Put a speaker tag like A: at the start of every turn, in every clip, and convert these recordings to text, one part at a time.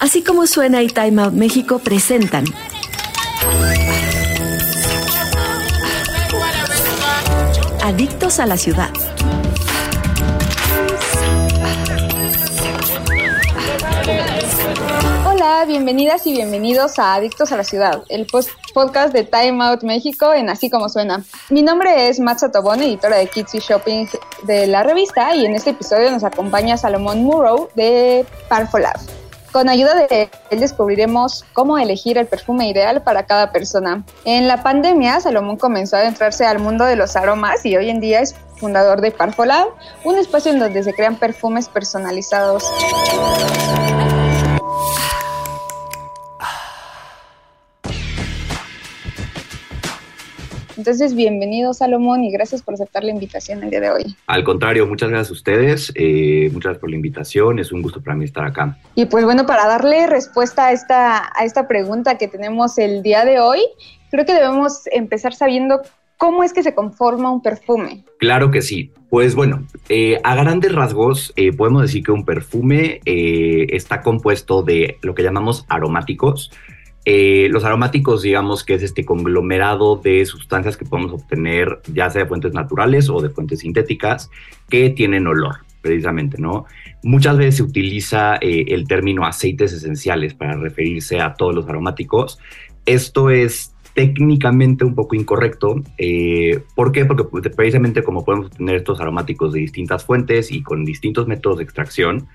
A: Así como suena y Time Out México presentan. Adictos a la ciudad.
B: Bienvenidas y bienvenidos a Adictos a la Ciudad, el podcast de Time Out México en Así Como Suena. Mi nombre es Matza Tobón, editora de Kids y Shopping de la revista, y en este episodio nos acompaña Salomón Murrow de Parfolab. Con ayuda de él descubriremos cómo elegir el perfume ideal para cada persona. En la pandemia, Salomón comenzó a adentrarse al mundo de los aromas y hoy en día es fundador de Parfolab, un espacio en donde se crean perfumes personalizados. Entonces, bienvenido Salomón y gracias por aceptar la invitación el día de hoy.
C: Al contrario, muchas gracias a ustedes, eh, muchas gracias por la invitación, es un gusto para mí estar acá.
B: Y pues bueno, para darle respuesta a esta, a esta pregunta que tenemos el día de hoy, creo que debemos empezar sabiendo cómo es que se conforma un perfume.
C: Claro que sí. Pues bueno, eh, a grandes rasgos eh, podemos decir que un perfume está compuesto de lo que llamamos aromáticos, eh, los aromáticos, digamos que es este conglomerado de sustancias que podemos obtener ya sea de fuentes naturales o de fuentes sintéticas que tienen olor, precisamente, ¿no? Muchas veces se utiliza eh, el término aceites esenciales para referirse a todos los aromáticos. Esto es técnicamente un poco incorrecto. Eh, ¿Por qué? Porque pues, precisamente como podemos obtener estos aromáticos de distintas fuentes y con distintos métodos de extracción,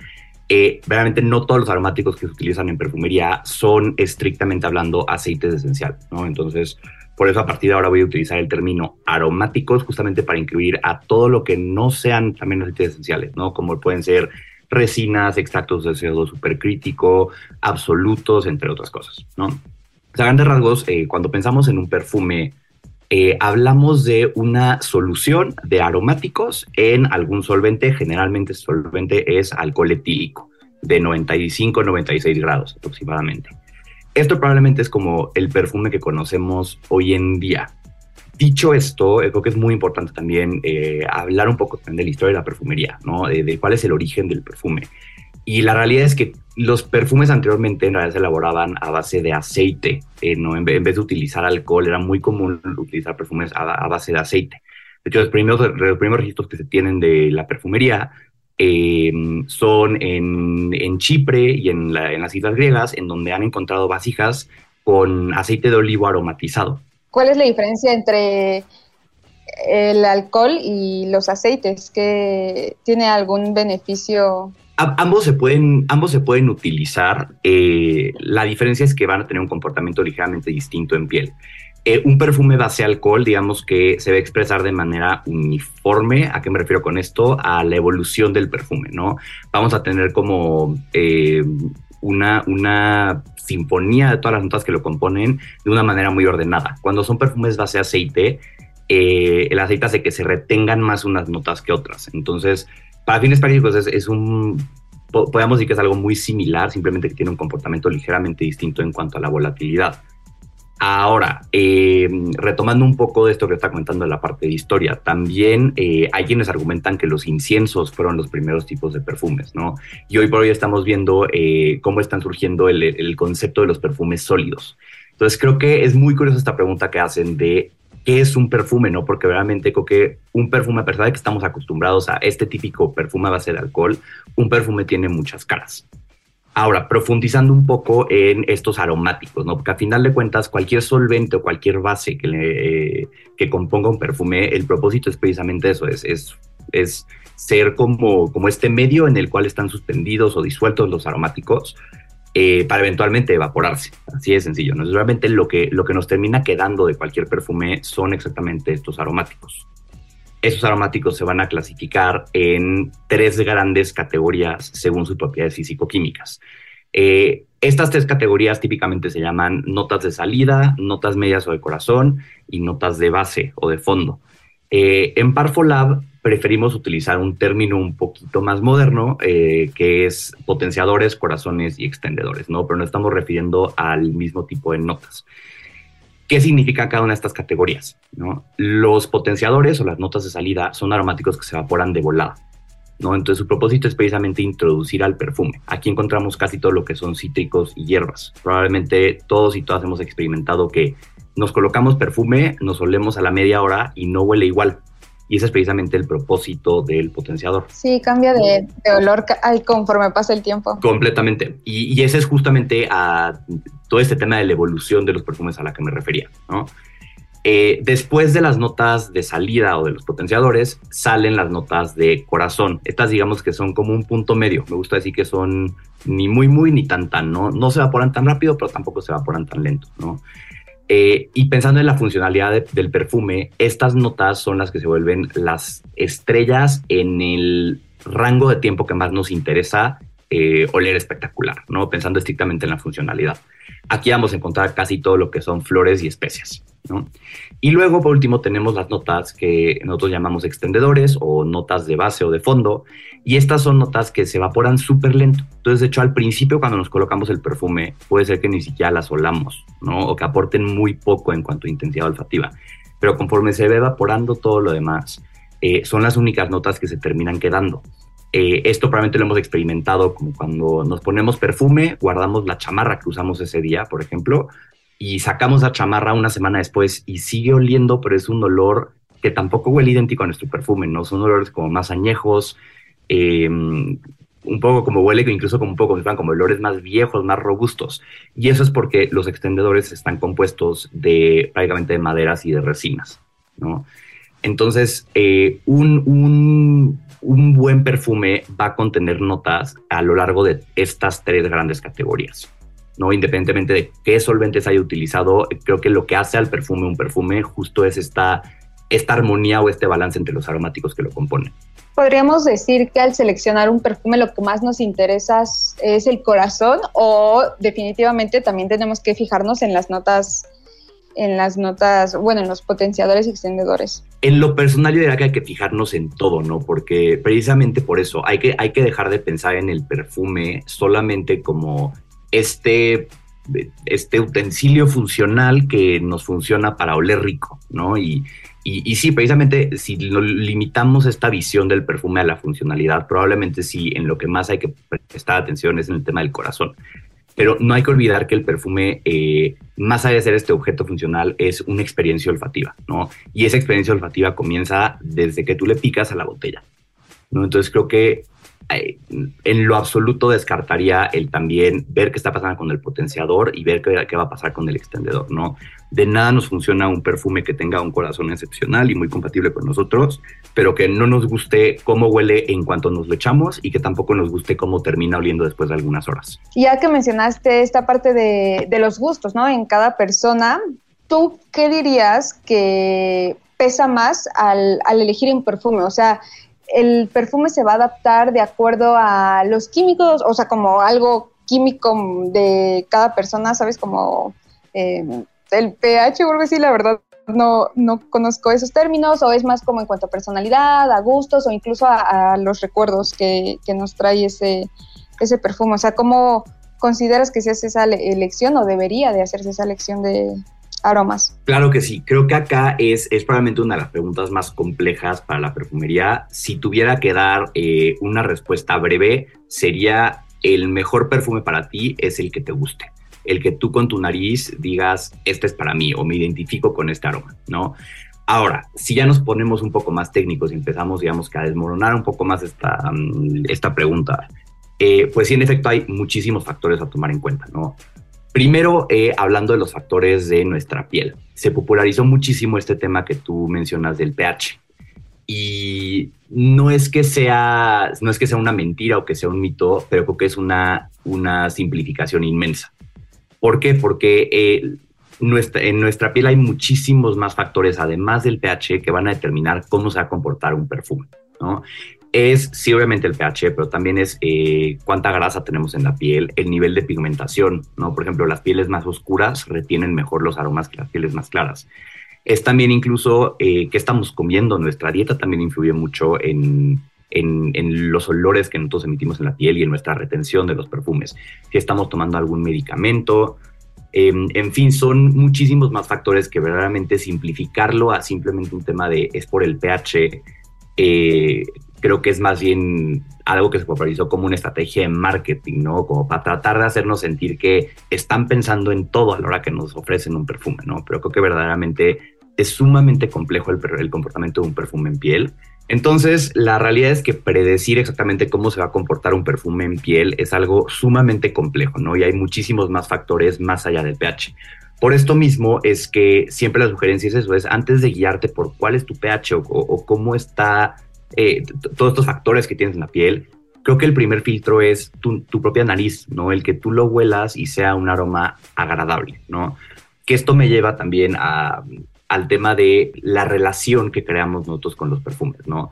C: eh, realmente no todos los aromáticos que se utilizan en perfumería son estrictamente hablando aceites esenciales, ¿no? Entonces, por eso a partir de ahora voy a utilizar el término aromáticos justamente para incluir a todo lo que no sean también aceites esenciales, ¿no? Como pueden ser resinas, extractos de CO2 supercrítico, absolutos, entre otras cosas, ¿no? Grandes rasgos, eh, cuando pensamos en un perfume eh, hablamos de una solución de aromáticos en algún solvente, generalmente solvente es alcohol etílico, de 95-96 grados aproximadamente. Esto probablemente es como el perfume que conocemos hoy en día. Dicho esto, eh, creo que es muy importante también eh, hablar un poco de la historia de la perfumería, ¿no? de cuál es el origen del perfume. Y la realidad es que los perfumes anteriormente en realidad se elaboraban a base de aceite, eh, ¿no? En, vez de utilizar alcohol, era muy común utilizar perfumes a, base de aceite. De hecho, los primeros, los primeros registros que se tienen de la perfumería eh, son en, en, Chipre y en, en las islas griegas, en donde han encontrado vasijas con aceite de olivo aromatizado.
B: ¿Cuál es la diferencia entre el alcohol y los aceites? ¿Que tiene algún beneficio
C: ambos se pueden, ambos se pueden utilizar. Eh, la diferencia es que van a tener un comportamiento ligeramente distinto en piel. Eh, un perfume base alcohol, digamos que se va a expresar de manera uniforme. ¿A qué me refiero con esto? A la evolución del perfume, ¿no? Vamos a tener como eh, una, una sinfonía de todas las notas que lo componen de una manera muy ordenada. Cuando son perfumes base aceite, el aceite hace que se retengan más unas notas que otras. Entonces, para fines prácticos es, un, podemos decir que es algo muy similar, simplemente que tiene un comportamiento ligeramente distinto en cuanto a la volatilidad. Ahora, eh, retomando un poco de esto que está comentando en la parte de historia, también eh, hay quienes argumentan que los inciensos fueron los primeros tipos de perfumes, ¿no? Y hoy por hoy estamos viendo eh, cómo están surgiendo el, el, concepto de los perfumes sólidos. Entonces creo que es muy curiosa esta pregunta que hacen de qué es un perfume, ¿no? Porque realmente creo que un perfume, a pesar de que estamos acostumbrados a este típico perfume a base de alcohol, un perfume tiene muchas caras. Ahora, profundizando un poco en estos aromáticos, ¿no? Porque a final de cuentas, cualquier solvente o cualquier base que, le, que componga un perfume, el propósito es precisamente eso, es, es, es ser como, como este medio en el cual están suspendidos o disueltos los aromáticos eh, para eventualmente evaporarse. Así de sencillo. ¿no? Realmente lo que, lo que nos termina quedando de cualquier perfume son exactamente estos aromáticos. Esos aromáticos se van a clasificar en tres grandes categorías según sus propiedades físico-químicas. Eh, estas tres categorías típicamente se llaman notas de salida, notas medias o de corazón y notas de base o de fondo. Eh, en Parfolab preferimos utilizar un término un poquito más moderno, eh, que es potenciadores, corazones y extendedores, ¿no? Pero no estamos refiriendo al mismo tipo de notas. ¿Qué significa cada una de estas categorías? ¿no? Los potenciadores o las notas de salida son aromáticos que se evaporan de volada. Entonces su propósito es precisamente introducir al perfume. Aquí encontramos casi todo lo que son cítricos y hierbas. Probablemente todos y todas hemos experimentado que nos colocamos perfume, nos olemos a la media hora y no huele igual. Y ese es precisamente el propósito del potenciador.
B: Sí, cambia de, olor conforme pasa el tiempo.
C: Completamente. Y, y, ese es justamente a todo este tema de la evolución de los perfumes a la que me refería, ¿no? Eh, después de las notas de salida o de los potenciadores, salen las notas de corazón. Estas digamos que son como un punto medio. Me gusta decir que son ni muy, muy, ni tan, tan. No, no se evaporan tan rápido, pero tampoco se evaporan tan lento, ¿no? Eh, y pensando en la funcionalidad del perfume, estas notas son las que se vuelven las estrellas en el rango de tiempo que más nos interesa eh, oler espectacular, ¿no? Pensando estrictamente en la funcionalidad. Aquí vamos a encontrar casi todo lo que son flores y especias. Y luego, por último, tenemos las notas que nosotros llamamos extendedores o notas de base o de fondo. Y estas son notas que se evaporan súper lento. Entonces, de hecho, al principio, cuando nos colocamos el perfume, puede ser que ni siquiera las olamos, ¿no? O que aporten muy poco en cuanto a intensidad olfativa. Pero conforme se ve evaporando todo lo demás, eh, son las únicas notas que se terminan quedando. Eh, esto probablemente lo hemos experimentado como cuando nos ponemos perfume, guardamos la chamarra que usamos ese día, por ejemplo, y sacamos la chamarra una semana después y sigue oliendo, pero es un olor que tampoco huele idéntico a nuestro perfume, ¿no? Son olores como más añejos, em, un poco como huele, incluso como un poco como olores más viejos, más robustos. Y eso es porque los extendedores están compuestos de prácticamente de maderas y de resinas, ¿no? Entonces, eh, un, un, un buen perfume va a contener notas a lo largo de estas tres grandes categorías. ¿no? Independientemente de qué solventes haya utilizado, creo que lo que hace al perfume un perfume justo es esta, esta armonía o este balance entre los aromáticos que lo componen.
B: Podríamos decir que al seleccionar un perfume lo que más nos interesa es el corazón o definitivamente también tenemos que fijarnos en las notas en las notas, bueno, en los potenciadores y extendedores.
C: En lo personal yo diría que hay que fijarnos en todo, ¿no? Porque precisamente por eso hay que, hay que dejar de pensar en el perfume solamente como este, este utensilio funcional que nos funciona para oler rico, ¿no? Y, y, sí, precisamente si limitamos esta visión del perfume a la funcionalidad, probablemente sí, en lo que más hay que prestar atención es en el tema del corazón. Pero no hay que olvidar que el perfume, eh, más allá de ser este objeto funcional, es una experiencia olfativa, ¿no? Y esa experiencia olfativa comienza desde que tú le picas a la botella, ¿no? Entonces creo que en lo absoluto descartaría el también ver qué está pasando con el potenciador y ver qué, va a pasar con el extendedor, ¿no? De nada nos funciona un perfume que tenga un corazón excepcional y muy compatible con nosotros, pero que no nos guste cómo huele en cuanto nos lo echamos y que tampoco nos guste cómo termina oliendo después de algunas horas.
B: Ya que mencionaste esta parte de, de los gustos, ¿no? En cada persona, ¿tú qué dirías que pesa más al, al elegir un perfume? O sea, el perfume se va a adaptar de acuerdo a los químicos, o sea, como algo químico de cada persona, ¿sabes? Como eh, el pH, vuelvo a decir, la verdad no, no conozco esos términos, o es más como en cuanto a personalidad, a gustos, o incluso a, los recuerdos que, que, nos trae ese, ese perfume. O sea, ¿cómo consideras que se hace esa elección o debería de hacerse esa elección de, aromas.
C: Claro que sí, creo que acá es, es probablemente una de las preguntas más complejas para la perfumería. Si tuviera que dar eh, una respuesta breve, sería el mejor perfume para ti es el que te guste. El que tú con tu nariz digas, este es para mí o me identifico con este aroma, ¿no? Ahora, si ya nos ponemos un poco más técnicos y empezamos, digamos, que a desmoronar un poco más esta, mm, esta pregunta, eh, pues sí, en efecto hay muchísimos factores a tomar en cuenta, ¿no? Primero, eh, hablando de los factores de nuestra piel, se popularizó muchísimo este tema que tú mencionas del pH. Y no es que sea, no es que sea una mentira o que sea un mito, pero creo que es una, una simplificación inmensa. ¿Por qué? Porque eh, en nuestra piel hay muchísimos más factores, además del pH, que van a determinar cómo se va a comportar un perfume. ¿no? Es sí obviamente el pH, pero también es eh, cuánta grasa tenemos en la piel, el nivel de pigmentación, ¿no? Por ejemplo, las pieles más oscuras retienen mejor los aromas que las pieles más claras. Es también incluso eh, qué estamos comiendo, nuestra dieta también influye mucho en, en, los olores que nosotros emitimos en la piel y en nuestra retención de los perfumes. Si estamos tomando algún medicamento, em, en fin, son muchísimos más factores que verdaderamente simplificarlo a simplemente un tema de es por el pH. Eh, creo que es más bien algo que se popularizó como una estrategia de marketing, ¿no? Como para tratar de hacernos sentir que están pensando en todo a la hora que nos ofrecen un perfume, ¿no? Pero creo que verdaderamente es sumamente complejo el, el comportamiento de un perfume en piel. Entonces, la realidad es que predecir exactamente cómo se va a comportar un perfume en piel es algo sumamente complejo, ¿no? Y hay muchísimos más factores más allá del pH. Por esto mismo es que siempre la sugerencia es eso, es antes de guiarte por cuál es tu pH o, cómo está eh, todos estos factores que tienes en la piel, creo que el primer filtro es tu, tu, propia nariz, ¿no? El que tú lo huelas y sea un aroma agradable, ¿no? Que esto me lleva también a, al tema de la relación que creamos nosotros con los perfumes, ¿no?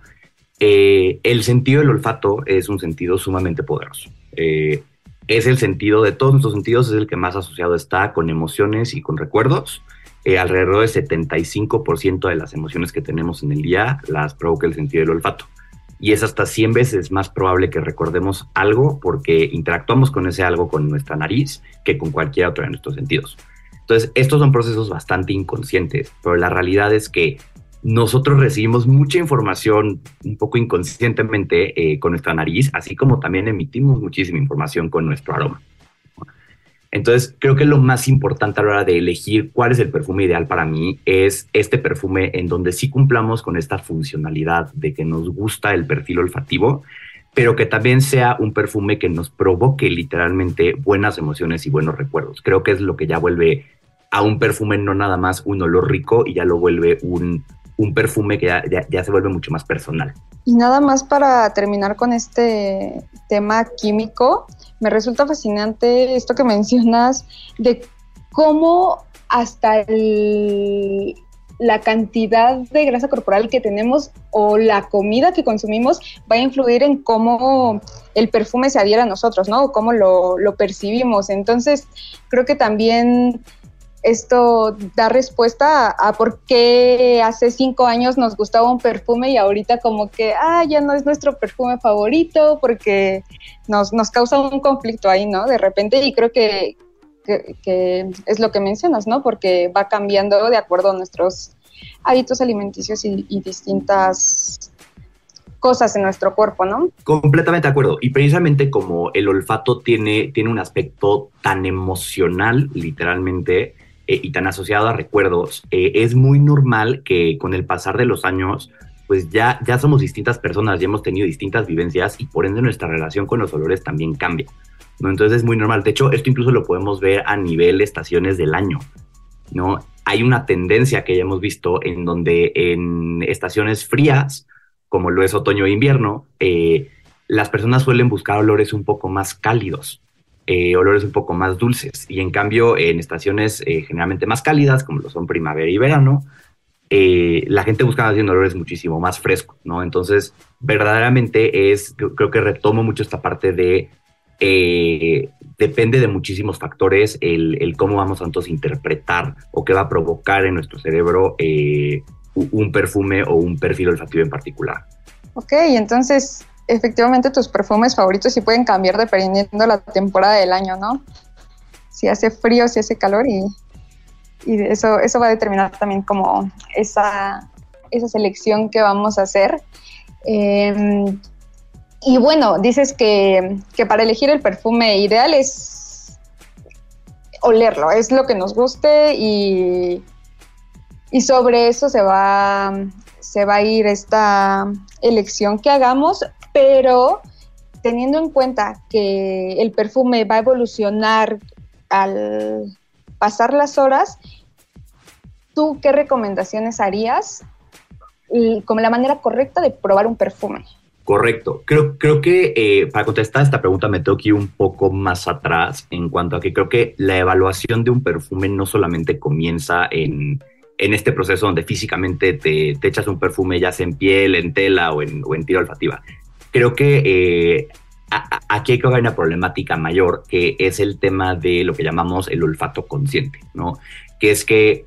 C: Eh, el sentido del olfato es un sentido sumamente poderoso. Eh, es el sentido de todos nuestros sentidos, es el que más asociado está con emociones y con recuerdos. Eh, alrededor del 75% de las emociones que tenemos en el día las provoca el sentido del olfato. Y es hasta 100 veces más probable que recordemos algo porque interactuamos con ese algo con nuestra nariz que con cualquier otro de nuestros sentidos. Entonces, estos son procesos bastante inconscientes, pero la realidad es que nosotros recibimos mucha información un poco inconscientemente eh, con nuestra nariz, así como también emitimos muchísima información con nuestro aroma. Entonces, creo que lo más importante a la hora de elegir cuál es el perfume ideal para mí es este perfume en donde sí cumplamos con esta funcionalidad de que nos gusta el perfil olfativo, pero que también sea un perfume que nos provoque literalmente buenas emociones y buenos recuerdos. Creo que es lo que ya vuelve a un perfume no nada más un olor rico y ya lo vuelve un, un perfume que ya, se vuelve mucho más personal.
B: Y nada más para terminar con este tema químico, me resulta fascinante esto que mencionas de cómo hasta la cantidad de grasa corporal que tenemos o la comida que consumimos va a influir en cómo el perfume se adhiera a nosotros, ¿no? Cómo lo, lo percibimos. Entonces, creo que también esto da respuesta a, por qué hace cinco años nos gustaba un perfume y ahorita como que, ah, ya no es nuestro perfume favorito porque nos, nos causa un conflicto ahí, ¿no? De repente y creo que, que, es lo que mencionas, ¿no? Porque va cambiando de acuerdo a nuestros hábitos alimenticios y, y distintas cosas en nuestro cuerpo, ¿no?
C: Completamente de acuerdo. Y precisamente como el olfato tiene, tiene un aspecto tan emocional, literalmente, eh, y tan asociado a recuerdos, eh, es muy normal que con el pasar de los años, pues ya, ya somos distintas personas, ya hemos tenido distintas vivencias y por ende nuestra relación con los olores también cambia. ¿no? Entonces es muy normal. De hecho, esto incluso lo podemos ver a nivel de estaciones del año. ¿no? Hay una tendencia que ya hemos visto en donde en estaciones frías, como lo es otoño e invierno, eh, las personas suelen buscar olores un poco más cálidos. Eh, olores un poco más dulces. Y en cambio, en estaciones eh, generalmente más cálidas, como lo son primavera y verano, eh, la gente busca haciendo olores muchísimo más frescos, ¿no? Entonces, verdaderamente es, creo que retomo mucho esta parte de, depende de muchísimos factores el, cómo vamos a interpretar o qué va a provocar en nuestro cerebro un perfume o un perfil olfativo en particular.
B: Ok, entonces efectivamente tus perfumes favoritos sí pueden cambiar dependiendo la temporada del año, ¿no? Si hace frío, si hace calor y, y eso, eso va a determinar también como esa, esa selección que vamos a hacer. Em, y bueno, dices que, que, para elegir el perfume ideal es olerlo, es lo que nos guste y, y sobre eso se va, se va a ir esta elección que hagamos pero teniendo en cuenta que el perfume va a evolucionar al pasar las horas, ¿tú qué recomendaciones harías como la manera correcta de probar un perfume?
C: Correcto. Creo, creo que eh, para contestar esta pregunta me tengo que ir un poco más atrás en cuanto a que creo que la evaluación de un perfume no solamente comienza en, este proceso donde físicamente te, echas un perfume ya sea en piel, en tela o en, o en tiro olfativa, creo que eh, aquí hay que ver una problemática mayor, que es el tema de lo que llamamos el olfato consciente, ¿no? Que es que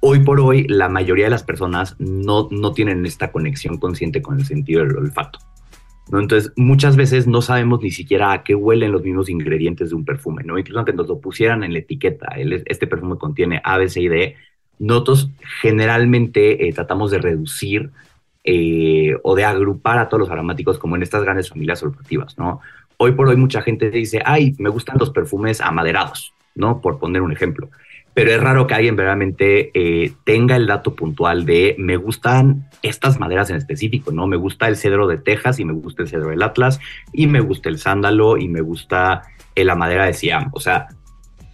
C: hoy por hoy la mayoría de las personas no, no tienen esta conexión consciente con el sentido del olfato. ¿no? Entonces, muchas veces no sabemos ni siquiera a qué huelen los mismos ingredientes de un perfume, ¿no? Incluso aunque nos lo pusieran en la etiqueta, este perfume contiene A, B, C y D, nosotros generalmente eh, tratamos de reducir eh, o de agrupar a todos los aromáticos como en estas grandes familias olfativas, ¿no? Hoy por hoy mucha gente dice, ay, me gustan los perfumes amaderados, ¿no? Por poner un ejemplo. Pero es raro que alguien realmente eh, tenga el dato puntual de me gustan estas maderas en específico, ¿no? Me gusta el cedro de Texas y me gusta el cedro del Atlas y me gusta el sándalo y me gusta la madera de Siam. O sea,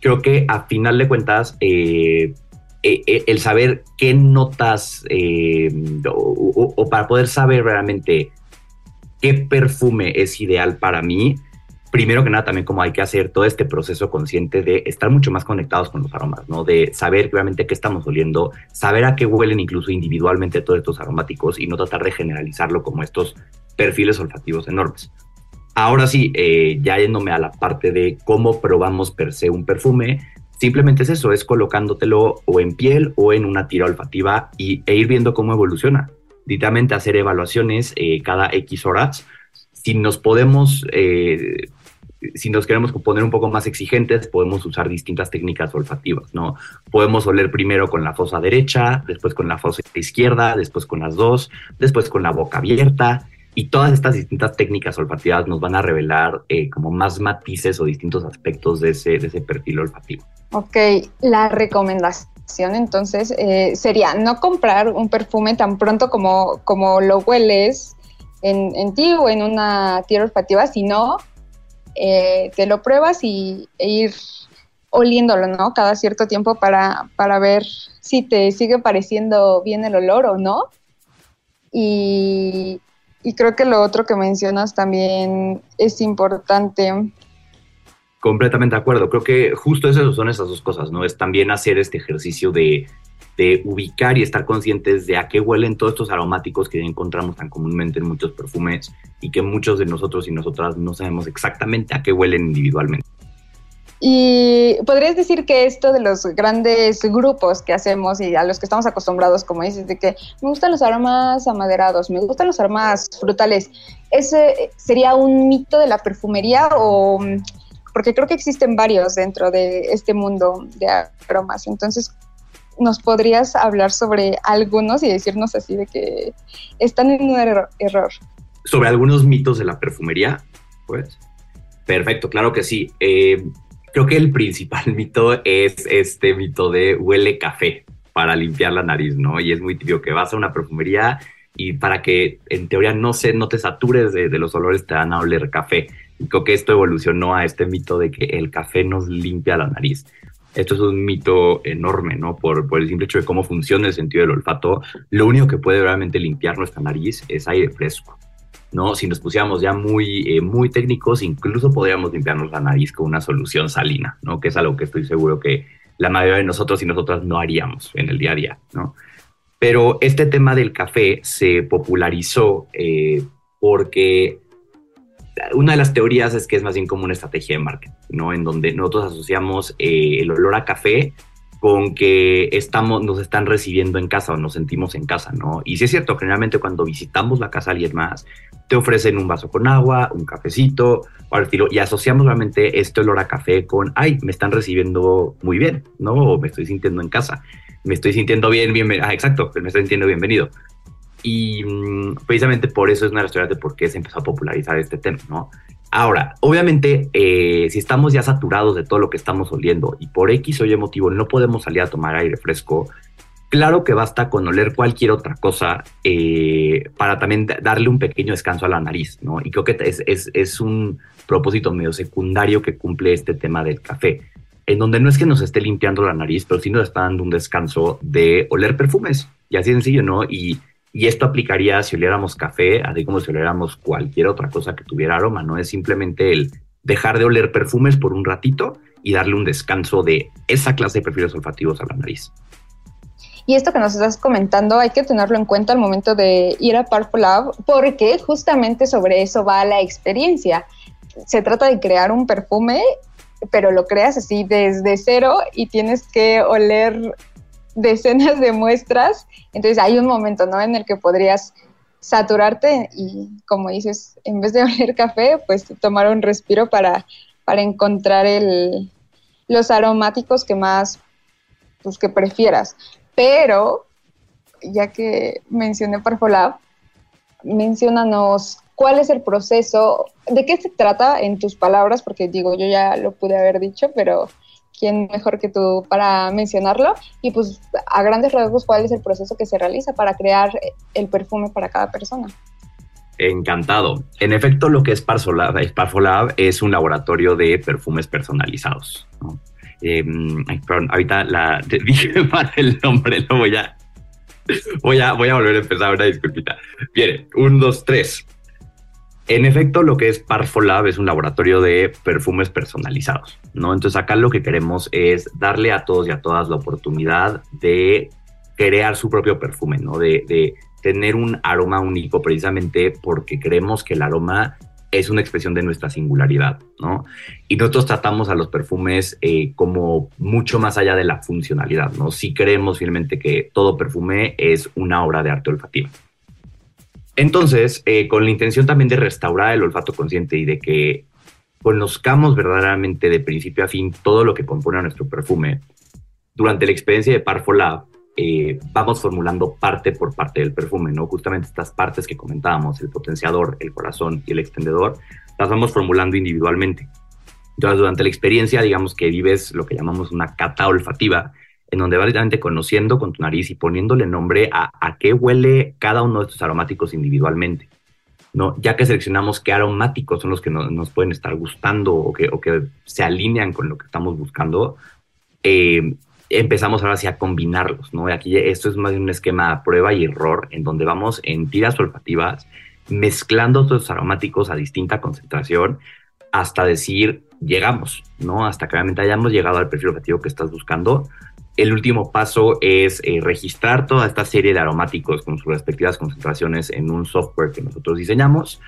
C: creo que a final de cuentas, eh, eh, el saber qué notas o, para poder saber realmente qué perfume es ideal para mí, primero que nada también como hay que hacer todo este proceso consciente de estar mucho más conectados con los aromas, ¿no? De saber realmente qué estamos oliendo, saber a qué huelen incluso individualmente todos estos aromáticos y no tratar de generalizarlo como estos perfiles olfativos enormes. Ahora sí, eh, ya yéndome a la parte de cómo probamos per se un perfume, simplemente es eso, es colocándotelo o en piel o en una tira olfativa y, e ir viendo cómo evoluciona. Literalmente hacer evaluaciones eh, cada X horas. Si nos podemos eh, si nos queremos poner un poco más exigentes, podemos usar distintas técnicas olfativas, ¿no? Podemos oler primero con la fosa derecha, después con la fosa izquierda, después con las dos, después con la boca abierta. Y todas estas distintas técnicas olfativas nos van a revelar eh, como más matices o distintos aspectos de ese, de ese perfil olfativo.
B: Ok, la recomendación entonces eh, sería no comprar un perfume tan pronto como, como lo hueles en, en ti o en una tierra olfativa, sino eh, te lo pruebas y, e ir oliéndolo, ¿no? Cada cierto tiempo para, para ver si te sigue pareciendo bien el olor o no. Y, y creo que lo otro que mencionas también es importante.
C: Completamente de acuerdo. Creo que justo eso son esas dos cosas, ¿no? Es también hacer este ejercicio de de ubicar y estar conscientes de a qué huelen todos estos aromáticos que encontramos tan comúnmente en muchos perfumes y que muchos de nosotros y nosotras no sabemos exactamente a qué huelen individualmente.
B: Y podrías decir que esto de los grandes grupos que hacemos y a los que estamos acostumbrados, como dices, de que me gustan los aromas amaderados, me gustan los aromas frutales, ¿ese sería un mito de la perfumería o...? Porque creo que existen varios dentro de este mundo de aromas. Entonces, ¿nos podrías hablar sobre algunos y decirnos así de que están en un error?
C: Sobre algunos mitos de la perfumería, pues. Perfecto, claro que sí. Eh, creo que el principal mito es este mito de huele café para limpiar la nariz, ¿no? Y es muy típico que vas a una perfumería y para que en teoría no, se, no te satures de, los olores te dan a oler café. Y creo que esto evolucionó a este mito de que el café nos limpia la nariz. Esto es un mito enorme, ¿no? Por, por, el simple hecho de cómo funciona el sentido del olfato, lo único que puede realmente limpiar nuestra nariz es aire fresco, ¿no? Si nos pusiéramos ya muy, eh, muy técnicos, incluso podríamos limpiarnos la nariz con una solución salina, ¿no? Que es algo que estoy seguro que la mayoría de nosotros y nosotras no haríamos en el día a día, ¿no? Pero este tema del café se popularizó eh, porque una de las teorías es que es más bien como una estrategia de marketing, ¿no? En donde nosotros asociamos eh, el olor a café con que estamos, nos están recibiendo en casa o nos sentimos en casa, ¿no? Y sí es cierto, generalmente cuando visitamos la casa de alguien más, te ofrecen un vaso con agua, un cafecito, o al estilo, y asociamos realmente este olor a café con, ay, me están recibiendo muy bien, ¿no? O me estoy sintiendo en casa, me estoy sintiendo bien, bienvenido, ah, exacto, me estoy sintiendo bienvenido. Y mm, precisamente por eso es una de las teorías de por qué se empezó a popularizar este tema, ¿no? Ahora, obviamente, eh, si estamos ya saturados de todo lo que estamos oliendo y por X o Y motivo no podemos salir a tomar aire fresco, claro que basta con oler cualquier otra cosa eh, para también darle un pequeño descanso a la nariz, ¿no? Y creo que es, un propósito medio secundario que cumple este tema del café, en donde no es que nos esté limpiando la nariz, pero sí nos está dando un descanso de oler perfumes, y así sencillo, ¿no? Y y esto aplicaría si oliéramos café, así como si oliéramos cualquier otra cosa que tuviera aroma, no es simplemente el dejar de oler perfumes por un ratito y darle un descanso de esa clase de perfiles olfativos a la nariz.
B: Y esto que nos estás comentando hay que tenerlo en cuenta al momento de ir a Purple Lab, porque justamente sobre eso va la experiencia. Se trata de crear un perfume, pero lo creas así desde cero y tienes que oler decenas de muestras, entonces hay un momento, ¿no? En el que podrías saturarte y, como dices, en vez de oler café, pues tomar un respiro para, para encontrar el, los aromáticos que más, pues que prefieras. Pero, ya que mencioné Parfolab, mencionanos cuál es el proceso, de qué se trata en tus palabras, porque digo, yo ya lo pude haber dicho, pero quién mejor que tú para mencionarlo y pues a grandes rasgos cuál es el proceso que se realiza para crear el perfume para cada persona.
C: Encantado. En efecto, lo que es Parfolab, es un laboratorio de perfumes personalizados. Em, perdón, ahorita la, dije mal el nombre, lo voy a, voy a, voy a volver a empezar una disculpita. Bien, un, dos, tres. En efecto, lo que es Parfolab es un laboratorio de perfumes personalizados, ¿no? Entonces acá lo que queremos es darle a todos y a todas la oportunidad de crear su propio perfume, ¿no? De, tener un aroma único precisamente porque creemos que el aroma es una expresión de nuestra singularidad, ¿no? Y nosotros tratamos a los perfumes eh, como mucho más allá de la funcionalidad, ¿no? Sí creemos fielmente que todo perfume es una obra de arte olfativa. Entonces, eh, con la intención también de restaurar el olfato consciente y de que conozcamos verdaderamente de principio a fin todo lo que compone nuestro perfume, durante la experiencia de Parfolab eh, vamos formulando parte por parte del perfume, ¿no? Justamente estas partes que comentábamos, el potenciador, el corazón y el extendedor, las vamos formulando individualmente. Entonces, durante la experiencia, digamos que vives lo que llamamos una cata olfativa, en donde vas directamente conociendo con tu nariz y poniéndole nombre a, a qué huele cada uno de estos aromáticos individualmente. ¿no? Ya que seleccionamos qué aromáticos son los que nos pueden estar gustando o que, o que se alinean con lo que estamos buscando, eh, empezamos ahora sí a combinarlos, ¿no? Aquí esto es más de un esquema prueba y error en donde vamos en tiras olfativas mezclando estos aromáticos a distinta concentración hasta decir llegamos, ¿no? Hasta que realmente hayamos llegado al perfil olfativo que estás buscando el último paso es eh, registrar toda esta serie de aromáticos con sus respectivas concentraciones en un software que nosotros diseñamos.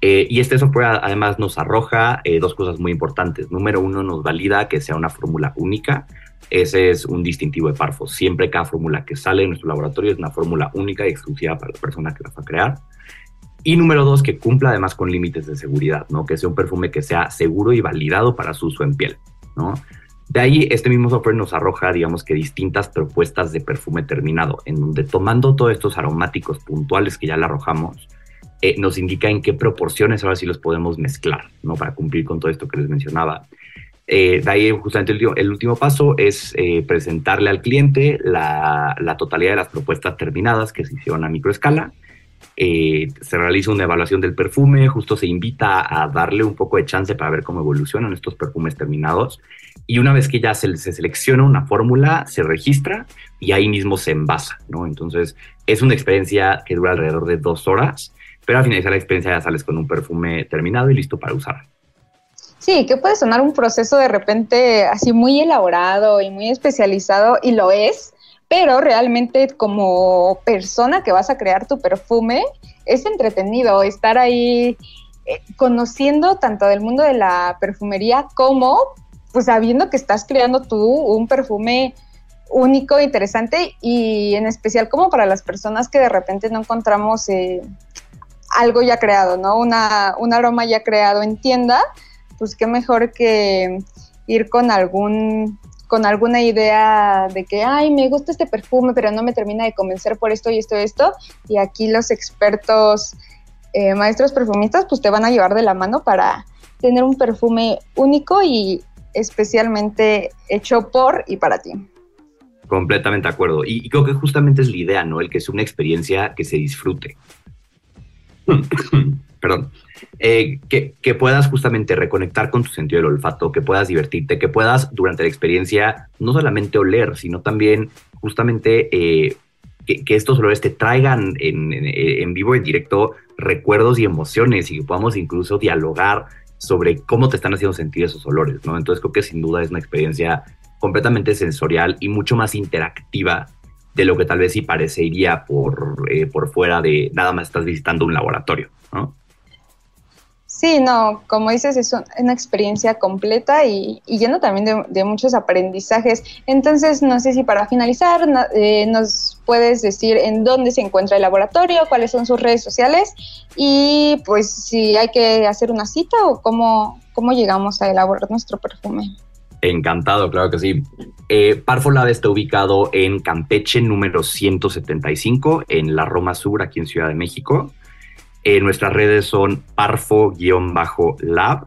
C: Eh, y este software además nos arroja eh, dos cosas muy importantes. Número uno, nos valida que sea una fórmula única. Ese es un distintivo de Parfo. Siempre cada fórmula que sale de nuestro laboratorio es una fórmula única y exclusiva para la persona que la va a crear. Y número dos, que cumpla además con límites de seguridad, ¿no? Que sea un perfume que sea seguro y validado para su uso en piel, ¿no? De ahí, este mismo software nos arroja, digamos que distintas propuestas de perfume terminado, en donde tomando todos estos aromáticos puntuales que ya le arrojamos, eh, nos indica en qué proporciones ahora sí los podemos mezclar, ¿no? Para cumplir con todo esto que les mencionaba. Eh, de ahí, justamente el, último paso es eh, presentarle al cliente la, totalidad de las propuestas terminadas que se hicieron a microescala. se realiza una evaluación del perfume, justo se invita a darle un poco de chance para ver cómo evolucionan estos perfumes terminados y una vez que ya se, selecciona una fórmula, se registra y ahí mismo se envasa, ¿no? Entonces es una experiencia que dura alrededor de dos horas, pero al finalizar la experiencia ya sales con un perfume terminado y listo para usar.
B: Sí, que puede sonar un proceso de repente así muy elaborado y muy especializado, y lo es, pero realmente como persona que vas a crear tu perfume, es entretenido estar ahí eh, conociendo tanto del mundo de la perfumería como pues sabiendo que estás creando tú un perfume único, interesante y en especial como para las personas que de repente no encontramos eh, algo ya creado, ¿no? Una, un aroma ya creado en tienda, pues qué mejor que ir con algún con alguna idea de que, ay, me gusta este perfume, pero no me termina de convencer por esto y esto y esto. Y aquí los expertos, eh, maestros perfumistas, pues te van a llevar de la mano para tener un perfume único y especialmente hecho por y para ti.
C: Completamente de acuerdo. Y, creo que justamente es la idea, ¿no? El que es una experiencia que se disfrute. Perdón. Eh, que, que, puedas justamente reconectar con tu sentido del olfato, que puedas divertirte, que puedas durante la experiencia no solamente oler, sino también justamente eh, que, estos olores te traigan en, en, en, vivo, en directo, recuerdos y emociones y que podamos incluso dialogar sobre cómo te están haciendo sentir esos olores, ¿no? Entonces creo que sin duda es una experiencia completamente sensorial y mucho más interactiva de lo que tal vez sí parecería por, eh, por fuera de nada más estás visitando un laboratorio, ¿no?
B: Sí, no, como dices, es una experiencia completa y, llena también de, muchos aprendizajes. Entonces, no sé si para finalizar eh, nos puedes decir en dónde se encuentra el laboratorio, cuáles son sus redes sociales y pues si hay que hacer una cita o cómo, cómo llegamos a elaborar nuestro perfume.
C: Encantado, claro que sí. Eh, Parfolab está ubicado en Campeche número 175, en la Roma Sur, aquí en Ciudad de México. Eh, nuestras redes son parfo-lab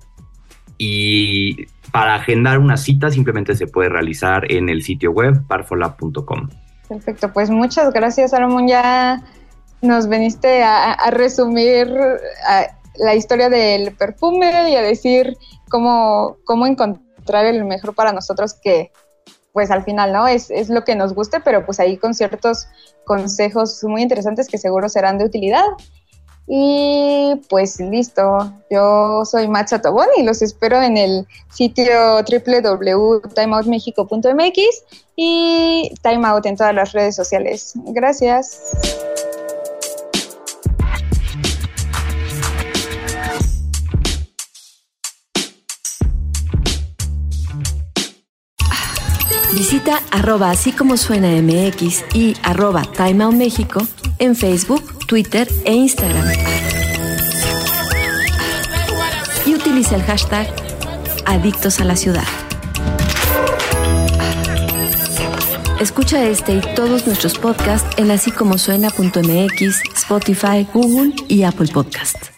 C: y para agendar una cita simplemente se puede realizar en el sitio web parfolab.com.
B: Perfecto, pues muchas gracias Salomón. Ya nos veniste a, resumir la historia del perfume y a decir cómo, cómo encontrar el mejor para nosotros que pues al final, ¿no? Es, es lo que nos guste, pero pues ahí con ciertos consejos muy interesantes que seguro serán de utilidad. Y pues listo, yo soy Matza Tobón y los espero en el sitio www.timeoutmexico.mx y Timeout en todas las redes sociales. Gracias.
A: Visita arroba así como suena MX y arroba Time México en Facebook, Twitter e Instagram. Y utiliza el hashtag Adictos a la Ciudad. Escucha este y todos nuestros podcasts en así como suena.mx, Spotify, Google y Apple Podcasts.